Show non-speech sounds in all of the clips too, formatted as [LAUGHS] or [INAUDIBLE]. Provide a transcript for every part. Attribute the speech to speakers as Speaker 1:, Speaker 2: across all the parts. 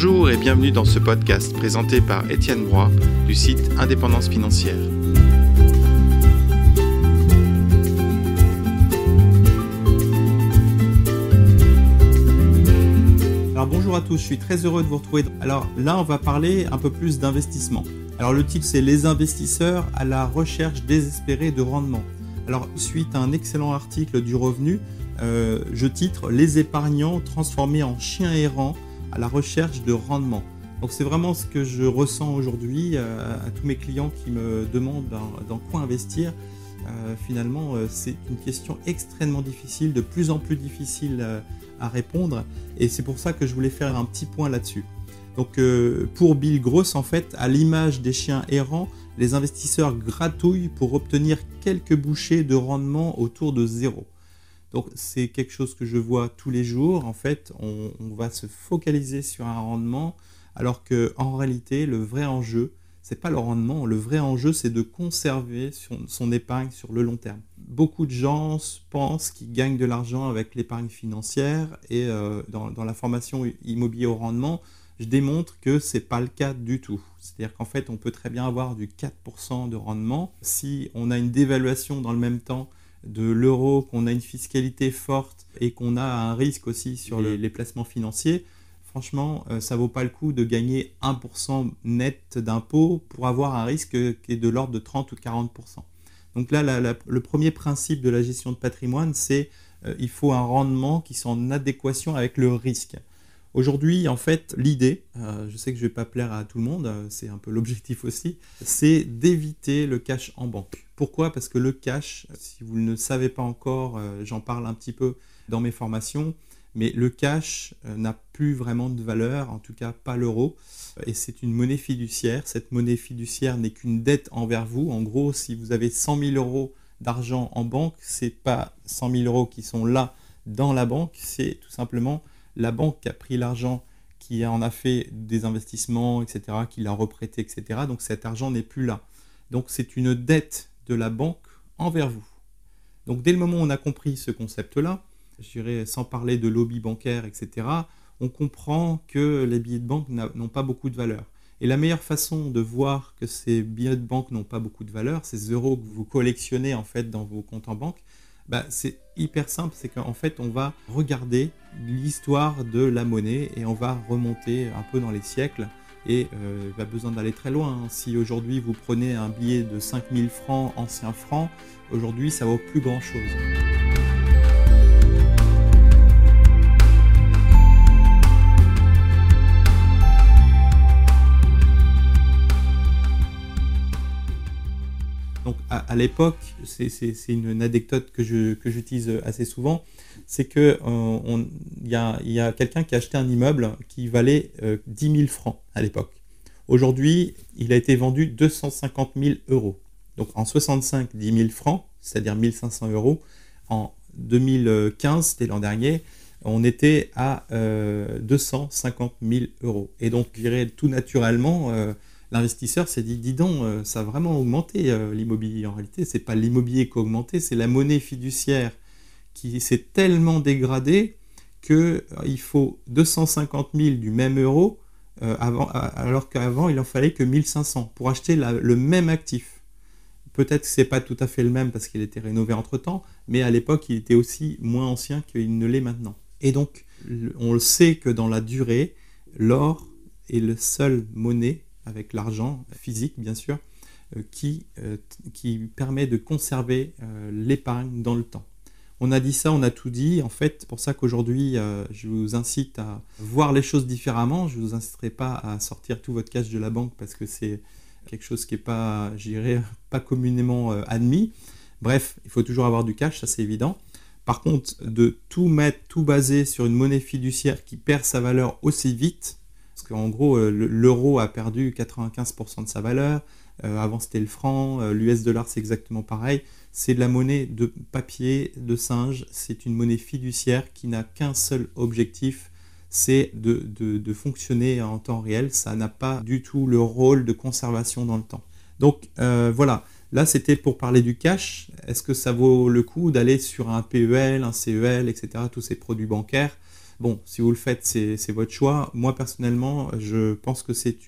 Speaker 1: Bonjour et bienvenue dans ce podcast présenté par Étienne Broy du site Indépendance financière.
Speaker 2: Alors bonjour à tous, je suis très heureux de vous retrouver. Alors là, on va parler un peu plus d'investissement. Alors le titre c'est Les investisseurs à la recherche désespérée de rendement. Alors suite à un excellent article du Revenu, euh, je titre Les épargnants transformés en chiens errants à la recherche de rendement. Donc c'est vraiment ce que je ressens aujourd'hui euh, à tous mes clients qui me demandent dans, quoi investir. Euh, finalement, c'est une question extrêmement difficile, de plus en plus difficile à répondre, et c'est pour ça que je voulais faire un petit point là-dessus. Donc pour Bill Gross, en fait, à l'image des chiens errants, les investisseurs gratouillent pour obtenir quelques bouchées de rendement autour de zéro. Donc c'est quelque chose que je vois tous les jours. En fait, on, va se focaliser sur un rendement, alors que en réalité, le vrai enjeu, c'est pas le rendement. Le vrai enjeu, c'est de conserver son, épargne sur le long terme. Beaucoup de gens pensent qu'ils gagnent de l'argent avec l'épargne financière et euh, dans, dans, la formation immobilier au rendement, je démontre que c'est pas le cas du tout. C'est-à-dire qu'en fait, on peut très bien avoir du 4% de rendement si on a une dévaluation dans le même temps de l'euro, qu'on a une fiscalité forte et qu'on a un risque aussi sur les, placements financiers, franchement, ça euh, ça vaut pas le coup de gagner 1% net d'impôt pour avoir un risque qui est de l'ordre de 30 ou 40%. Donc là, le premier principe de la gestion de patrimoine, c'est qu'il euh, il faut un rendement qui soit en adéquation avec le risque. Aujourd'hui, en fait, l'idée, euh, je sais que je ne vais pas plaire à tout le monde, euh, c'est un peu l'objectif aussi, c'est d'éviter le cash en banque. Pourquoi? Parce que le cash, si vous ne le savez pas encore, euh, j'en parle un petit peu dans mes formations, mais le cash n'a plus vraiment de valeur, en tout cas pas l'euro, et c'est une monnaie fiduciaire. Cette monnaie fiduciaire n'est qu'une dette envers vous. En gros, si vous avez 100 000 euros d'argent en banque, c'est pas 100 000 euros qui sont là dans la banque, c'est tout simplement la banque a pris l'argent, qui en a fait des investissements, etc., qui l'a reprêté, etc. Donc cet argent n'est plus là. Donc c'est une dette de la banque envers vous. Donc dès le moment où on a compris ce concept-là, je dirais sans parler de lobby bancaire, etc., on comprend que les billets de banque n'ont pas beaucoup de valeur. Et la meilleure façon de voir que ces billets de banque n'ont pas beaucoup de valeur, ces euros que vous collectionnez en fait dans vos comptes en banque, bah, c'est hyper simple, c'est qu'en fait on va regarder l'histoire de la monnaie et on va remonter un peu dans les siècles et euh, pas besoin d'aller très loin. Hein. Si aujourd'hui vous prenez un billet de 5000 francs, ancien francs, aujourd'hui ça vaut plus grand chose. Donc à, l'époque, c'est une anecdote que j'utilise assez souvent, c'est que euh, il y a, quelqu'un qui a acheté un immeuble qui valait 10 euh, 000 francs à l'époque. Aujourd'hui, il a été vendu 250 000 euros. Donc en 65, 10 000 francs, c'est-à-dire 1500 euros. En 2015, c'était l'an dernier, on était à 250 euh, 000 euros. Et donc, je dirais tout naturellement, l'investisseur s'est dit, dis donc, euh, ça a vraiment augmenté euh, l'immobilier. En réalité, c'est pas l'immobilier qui a augmenté, c'est la monnaie fiduciaire qui s'est tellement dégradée qu'il euh, il faut 250 000 du même euro, alors qu'avant, il en fallait que 1500 pour acheter le même actif. Peut-être que ce n'est pas tout à fait le même parce qu'il était rénové entre-temps, mais à l'époque, il était aussi moins ancien qu'il ne l'est maintenant. Et donc, on le sait que dans la durée, l'or est le seul monnaie avec l'argent physique bien sûr, euh, qui, euh, qui permet de conserver euh, l'épargne dans le temps. On a dit ça, on a tout dit. En fait, pour ça qu'aujourd'hui, je vous incite à voir les choses différemment. Je ne vous inciterai pas à sortir tout votre cash de la banque parce que c'est quelque chose qui n'est pas, [LAUGHS] pas communément admis. Bref, il faut toujours avoir du cash, ça c'est évident. Par contre, de tout mettre, tout baser sur une monnaie fiduciaire qui perd sa valeur aussi vite, parce qu'en gros, euh, l'euro a perdu 95% de sa valeur. Euh, avant, c'était le franc. Euh, L'US dollar, c'est exactement pareil. C'est de la monnaie de papier, de singe. C'est une monnaie fiduciaire qui n'a qu'un seul objectif, c'est de, fonctionner en temps réel. Ça n'a pas du tout le rôle de conservation dans le temps. Donc voilà, là c'était pour parler du cash. Est-ce que ça vaut le coup d'aller sur un PEL, un CEL, etc., tous ces produits bancaires? Bon, si vous le faites, c'est votre choix. Moi, personnellement, je pense que c'est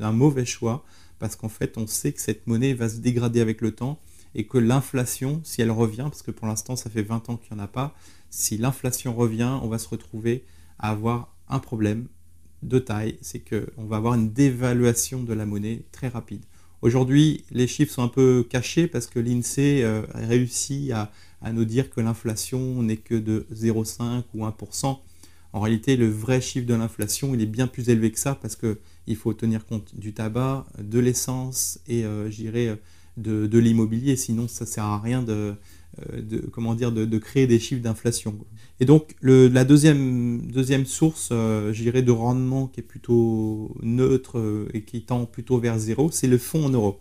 Speaker 2: un mauvais choix parce qu'en fait, on sait que cette monnaie va se dégrader avec le temps et que l'inflation, si elle revient, parce que pour l'instant, ça fait 20 ans qu'il n'y en a pas, si l'inflation revient, on va se retrouver à avoir un problème de taille, c'est qu'on va avoir une dévaluation de la monnaie très rapide. Aujourd'hui, les chiffres sont un peu cachés parce que l'INSEE euh, réussit à, à, nous dire que l'inflation n'est que de 0,5 ou 1%. En réalité, le vrai chiffre de l'inflation, il est bien plus élevé que ça parce qu'il faut tenir compte du tabac, de l'essence et, euh, j'irais, de, l'immobilier. Sinon, ça ne sert à rien de, euh, de, de, créer des chiffres d'inflation. Et donc, la deuxième, source, euh, j'irais, de rendement qui est plutôt neutre euh, et qui tend plutôt vers zéro, c'est le fonds en euros.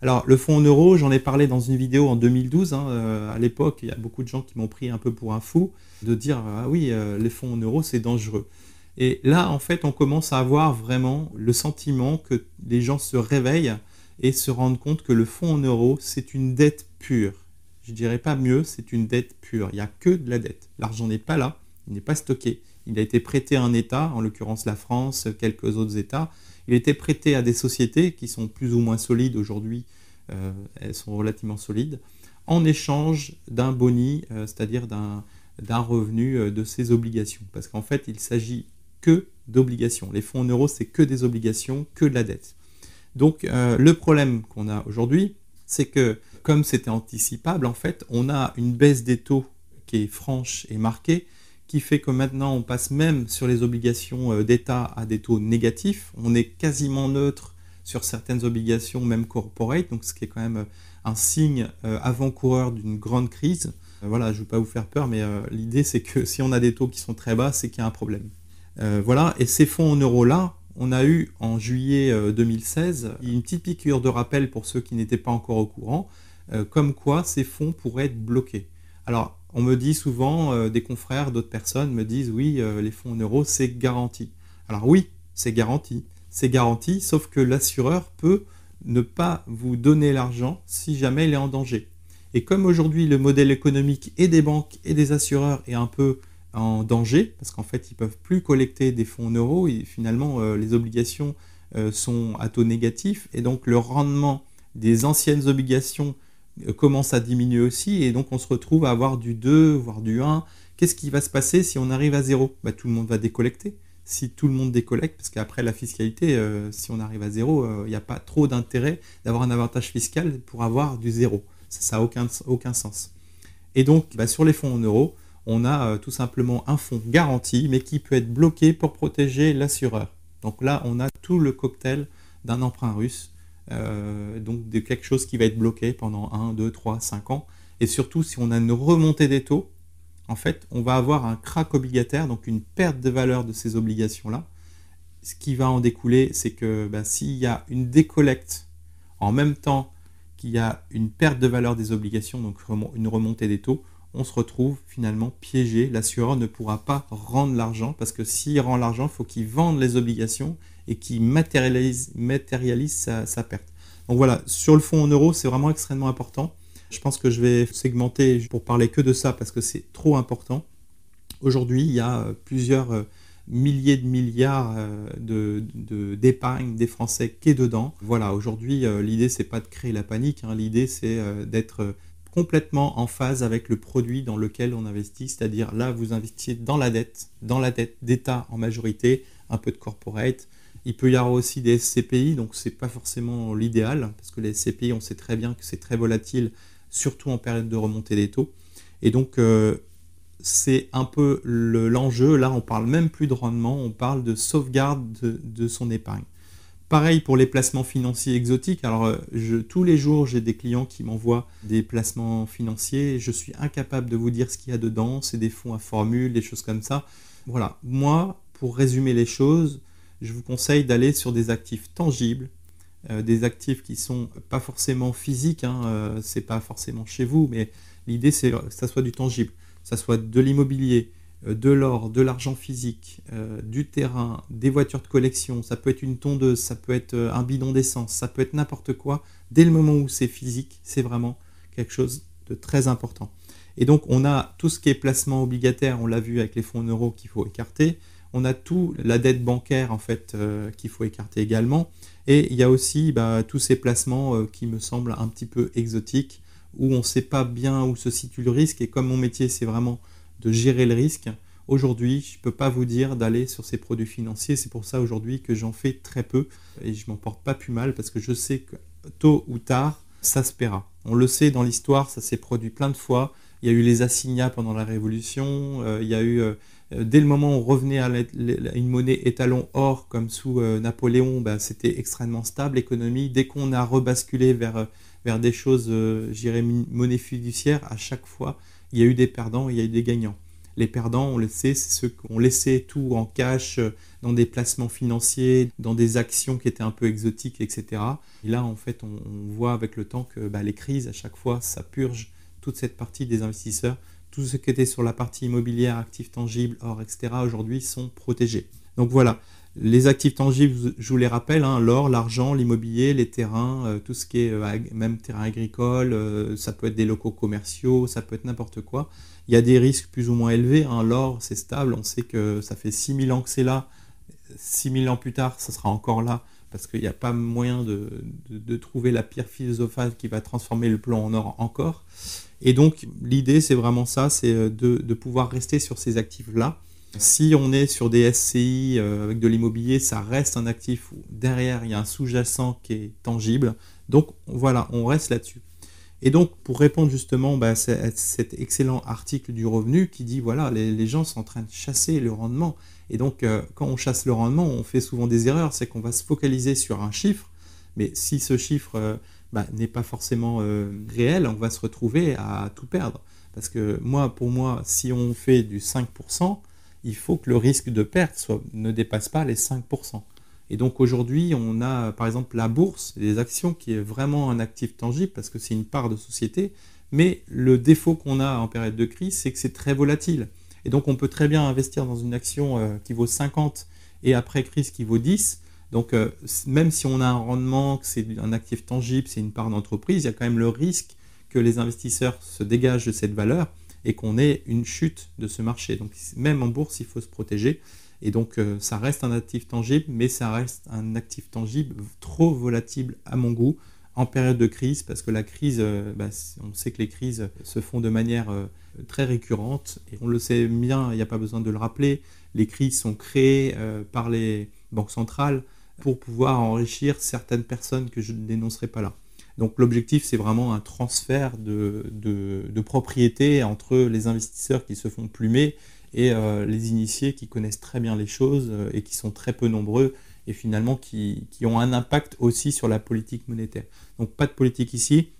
Speaker 2: Alors, le fonds en euros, j'en ai parlé dans une vidéo en 2012. Hein, à l'époque, il y a beaucoup de gens qui m'ont pris un peu pour un fou de dire Ah oui, les fonds en euros, c'est dangereux. Et là, en fait, on commence à avoir vraiment le sentiment que les gens se réveillent et se rendent compte que le fonds en euros, c'est une dette pure. Je dirais pas mieux, c'est une dette pure. Il n'y a que de la dette. L'argent n'est pas là, il n'est pas stocké. Il a été prêté à un État, en l'occurrence la France, quelques autres États. Il a été prêté à des sociétés qui sont plus ou moins solides aujourd'hui, euh, elles sont relativement solides, en échange d'un boni, euh, c'est-à-dire d'un, revenu euh, de ces obligations. Parce qu'en fait, il s'agit que d'obligations. Les fonds en euros, c'est que des obligations, que de la dette. Donc le problème qu'on a aujourd'hui, c'est que comme c'était anticipable, en fait, on a une baisse des taux qui est franche et marquée, qui fait que maintenant on passe même sur les obligations euh, d'État à des taux négatifs. On est quasiment neutre sur certaines obligations, même corporate, donc ce qui est quand même euh, un signe euh, avant-coureur d'une grande crise. Voilà, je ne veux pas vous faire peur, mais l'idée c'est que si on a des taux qui sont très bas, c'est qu'il y a un problème. voilà, et ces fonds en euros-là, on a eu en juillet 2016 une petite piqûre de rappel pour ceux qui n'étaient pas encore au courant. Comme quoi ces fonds pourraient être bloqués. Alors, on me dit souvent, euh, des confrères, d'autres personnes me disent, oui, euh, les fonds en euros, c'est garanti. Alors oui, c'est garanti. C'est garanti, sauf que l'assureur peut ne pas vous donner l'argent si jamais il est en danger. Et comme aujourd'hui le modèle économique et des banques et des assureurs est un peu en danger, parce qu'en fait ils peuvent plus collecter des fonds en euros, et finalement les obligations sont à taux négatif, et donc le rendement des anciennes obligations euh, commence à diminuer aussi, et donc on se retrouve à avoir du 2, voire du 1. Qu'est-ce qui va se passer si on arrive à 0 bah, Tout le monde va décollecter. Si tout le monde décollecte, parce qu'après la fiscalité, euh, si on arrive à 0, euh, il n'y a pas trop d'intérêt d'avoir un avantage fiscal pour avoir du 0. Ça n'a aucun, aucun sens. Et donc, bah, sur les fonds en euros, on a tout simplement un fonds garanti, mais qui peut être bloqué pour protéger l'assureur. Donc là, on a tout le cocktail d'un emprunt russe euh, donc de quelque chose qui va être bloqué pendant 1, 2, 3, 5 ans. Et surtout, si on a une remontée des taux, en fait, on va avoir un crack obligataire, donc une perte de valeur de ces obligations-là. Ce qui va en découler, c'est que bah, s'il y a une décollecte en même temps qu'il y a une perte de valeur des obligations, donc une remontée des taux, on se retrouve finalement piégé. L'assureur ne pourra pas rendre l'argent parce que s'il rend l'argent, il faut qu'il vende les obligations et qui matérialise, matérialise sa, perte. Donc voilà, sur le fonds en euros, c'est vraiment extrêmement important. Je pense que je vais segmenter pour parler que de ça parce que c'est trop important. Aujourd'hui, il y a euh, plusieurs euh, milliers de milliards euh, d'épargne de, des Français qui est dedans. Voilà, aujourd'hui, l'idée, c'est pas de créer la panique. Hein. L'idée, c'est d'être complètement en phase avec le produit dans lequel on investit. C'est-à-dire là, vous investissez dans la dette, dans la dette d'État en majorité, un peu de corporate, il peut y avoir aussi des SCPI, donc c'est pas forcément l'idéal, parce que les SCPI, on sait très bien que c'est très volatile, surtout en période de remontée des taux. Et donc, euh, c'est un peu l'enjeu. Là, on parle même plus de rendement, on parle de sauvegarde de, son épargne. Pareil pour les placements financiers exotiques. Alors, euh, tous les jours, j'ai des clients qui m'envoient des placements financiers. Je suis incapable de vous dire ce qu'il y a dedans. C'est des fonds à formule, des choses comme ça. Voilà. Moi, pour résumer les choses, je vous conseille d'aller sur des actifs tangibles, euh, des actifs qui sont pas forcément physiques, hein, euh, c'est pas forcément chez vous, mais l'idée c'est que ça soit du tangible, ça soit de l'immobilier, de l'or, de l'argent physique, du terrain, des voitures de collection, ça peut être une tondeuse, ça peut être un bidon d'essence, ça peut être n'importe quoi. Dès le moment où c'est physique, c'est vraiment quelque chose de très important. Et donc, on a tout ce qui est placement obligataire, on l'a vu avec les fonds en euros qu'il faut écarter. On a tout la dette bancaire, en fait, euh, qu'il faut écarter également. Et il y a aussi bah, tous ces placements euh, qui me semblent un petit peu exotiques, où on ne sait pas bien où se situe le risque. Et comme mon métier, c'est vraiment de gérer le risque, aujourd'hui, je ne peux pas vous dire d'aller sur ces produits financiers. C'est pour ça aujourd'hui que j'en fais très peu et je m'en porte pas plus mal parce que je sais que tôt ou tard, ça se paiera. On le sait dans l'histoire, ça s'est produit plein de fois. Il y a eu les assignats pendant la Révolution. Euh, il y a eu, euh, dès le moment où on revenait à, une monnaie étalon or comme sous euh, Napoléon, bah, c'était extrêmement stable l'économie. Dès qu'on a rebasculé vers, vers des choses, j'irais, monnaie fiduciaire, à chaque fois, il y a eu des perdants il y a eu des gagnants. Les perdants, on le sait, c'est ceux qui ont laissé tout en cash dans des placements financiers, dans des actions qui étaient un peu exotiques, etc. Et là, en fait, on, voit avec le temps que bah, les crises, à chaque fois, ça purge toute cette partie des investisseurs. Tout ce qui était sur la partie immobilière, actifs tangibles, or, etc., aujourd'hui sont protégés. Donc voilà, les actifs tangibles, je vous les rappelle, hein, l'or, l'argent, l'immobilier, les terrains, euh, tout ce qui est euh, même terrain agricole, euh, ça peut être des locaux commerciaux, ça peut être n'importe quoi. Il y a des risques plus ou moins élevés. Hein. L'or, c'est stable, on sait que ça fait 6000 ans que c'est là. 6000 ans plus tard, ça sera encore là parce qu'il n'y a pas moyen de, trouver la pierre philosophale qui va transformer le plan en or encore. Et donc l'idée c'est vraiment ça, c'est de, pouvoir rester sur ces actifs-là. Si on est sur des SCI euh, avec de l'immobilier, ça reste un actif où derrière il y a un sous-jacent qui est tangible. Donc voilà, on reste là-dessus. Et donc, pour répondre justement bah, à cet excellent article du revenu qui dit, voilà, les, gens sont en train de chasser le rendement. Et donc, euh, quand on chasse le rendement, on fait souvent des erreurs, c'est qu'on va se focaliser sur un chiffre, mais si ce chiffre bah, n'est pas forcément euh, réel, on va se retrouver à tout perdre. Parce que moi, pour moi, si on fait du 5%, il faut que le risque de perte ne dépasse pas les 5%. Et donc aujourd'hui, on a par exemple la bourse, les actions, qui est vraiment un actif tangible parce que c'est une part de société. Mais le défaut qu'on a en période de crise, c'est que c'est très volatile. Et donc on peut très bien investir dans une action euh, qui vaut 50 et après crise qui vaut 10. Donc, euh, même si on a un rendement, que c'est un actif tangible, c'est une part d'entreprise, il y a quand même le risque que les investisseurs se dégagent de cette valeur et qu'on ait une chute de ce marché. Donc, même en bourse, il faut se protéger. Et donc, euh, ça reste un actif tangible, mais ça reste un actif tangible trop volatile à mon goût en période de crise, parce que la crise, euh, bah, on sait que les crises se font de manière très récurrente, et on le sait bien, il n'y a pas besoin de le rappeler, les crises sont créées par les banques centrales pour pouvoir enrichir certaines personnes que je ne dénoncerai pas là. Donc l'objectif, c'est vraiment un transfert de, de, propriété entre les investisseurs qui se font plumer et euh, les initiés qui connaissent très bien les choses euh, et qui sont très peu nombreux et finalement qui, qui, ont un impact aussi sur la politique monétaire. Donc pas de politique ici,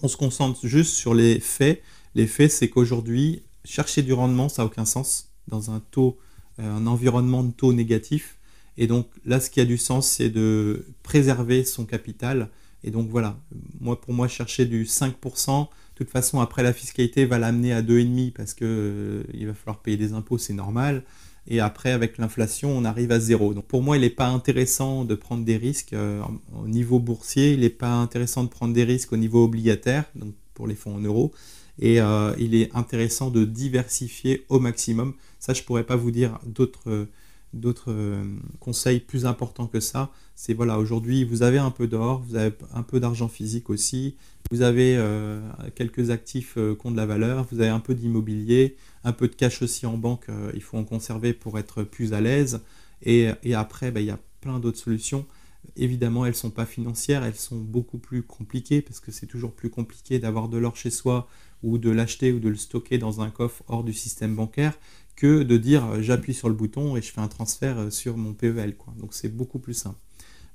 Speaker 2: on se concentre juste sur les faits. Les faits, c'est qu'aujourd'hui, chercher du rendement, ça n'a aucun sens dans un taux, euh, un environnement de taux négatif. Et donc là, ce qui a du sens, c'est de préserver son capital. Et donc voilà, moi pour moi, chercher du 5%, de toute façon, après la fiscalité va l'amener à 2,5% parce qu'il euh, va falloir payer des impôts, c'est normal. Et après, avec l'inflation, on arrive à zéro. Donc pour moi, il n'est pas intéressant de prendre des risques euh, au niveau boursier, il n'est pas intéressant de prendre des risques au niveau obligataire, donc pour les fonds en euros. Et euh, il est intéressant de diversifier au maximum. Ça, je ne pourrais pas vous dire d'autres d'autres euh, conseils plus importants que ça. C'est voilà, aujourd'hui, vous avez un peu d'or, vous avez un peu d'argent physique aussi, vous avez euh, quelques actifs euh, qui ont de la valeur, vous avez un peu d'immobilier, un peu de cash aussi en banque, il faut en conserver pour être plus à l'aise. Et, après, bah, il y a plein d'autres solutions. Évidemment, elles ne sont pas financières, elles sont beaucoup plus compliquées parce que c'est toujours plus compliqué d'avoir de l'or chez soi ou de l'acheter ou de le stocker dans un coffre hors du système bancaire que de dire euh, j'appuie sur le bouton et je fais un transfert euh, sur mon PEL. Donc c'est beaucoup plus simple.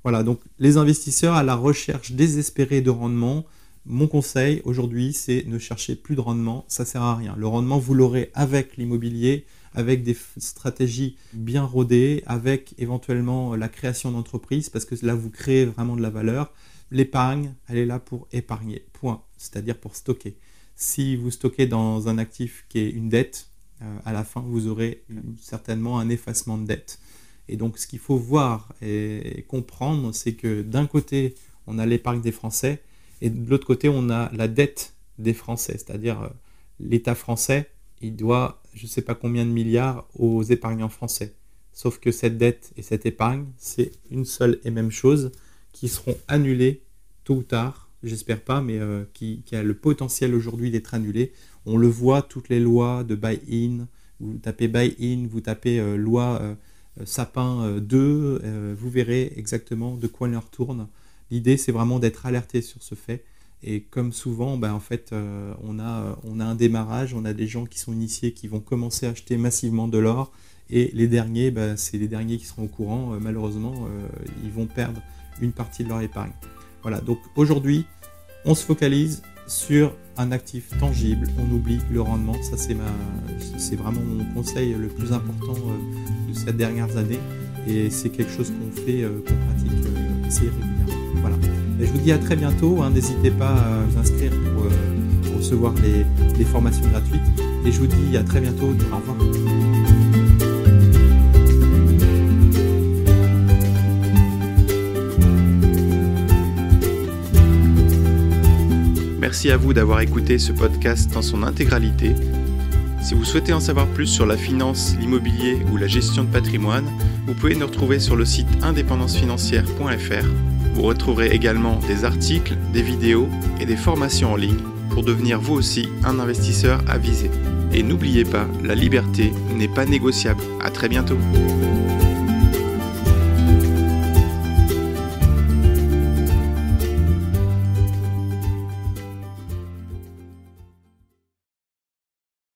Speaker 2: Voilà, donc les investisseurs à la recherche désespérée de rendement, mon conseil aujourd'hui, c'est ne chercher plus de rendement, ça sert à rien. Le rendement, vous l'aurez avec l'immobilier, avec des stratégies bien rodées, avec éventuellement la création d'entreprise, parce que là, vous créez vraiment de la valeur. L'épargne, elle est là pour épargner, point, c'est-à-dire pour stocker. Si vous stockez dans un actif qui est une dette, euh, à la fin, vous aurez certainement un effacement de dette. Et donc, ce qu'il faut voir et comprendre, c'est que d'un côté, on a l'épargne des Français, et de l'autre côté, on a la dette des Français, c'est-à-dire euh, l'État français, il doit je ne sais pas combien de milliards aux épargnants français. Sauf que cette dette et cette épargne, c'est une seule et même chose qui seront annulées tôt ou tard, j'espère pas, mais euh, qui, a le potentiel aujourd'hui d'être annulée. On le voit, toutes les lois de buy-in, vous tapez buy-in, vous tapez euh, loi euh, Sapin 2, vous verrez exactement de quoi il en retourne. L'idée, c'est vraiment d'être alerté sur ce fait et comme souvent, ben, en fait, euh, on, a, on a un démarrage, on a des gens qui sont initiés qui vont commencer à acheter massivement de l'or. Et les derniers, ben, c'est les derniers qui seront au courant. Euh, malheureusement, euh, ils vont perdre une partie de leur épargne. Voilà, donc aujourd'hui, on se focalise sur un actif tangible, on oublie le rendement. Ça, c'est, c'est vraiment mon conseil le plus important de ces dernières années. Et c'est quelque chose qu'on fait, qu'on pratique assez régulièrement. Voilà je vous dis à très bientôt. Hein. N'hésitez pas à vous inscrire pour, euh, recevoir les, formations gratuites. Et je vous dis à très bientôt. Au revoir.
Speaker 1: Merci à vous d'avoir écouté ce podcast dans son intégralité. Si vous souhaitez en savoir plus sur la finance, l'immobilier ou la gestion de patrimoine, vous pouvez nous retrouver sur le site indépendancefinancière.fr vous retrouverez également des articles, des vidéos et des formations en ligne pour devenir vous aussi un investisseur avisé. Et n'oubliez pas, la liberté n'est pas négociable. À très bientôt.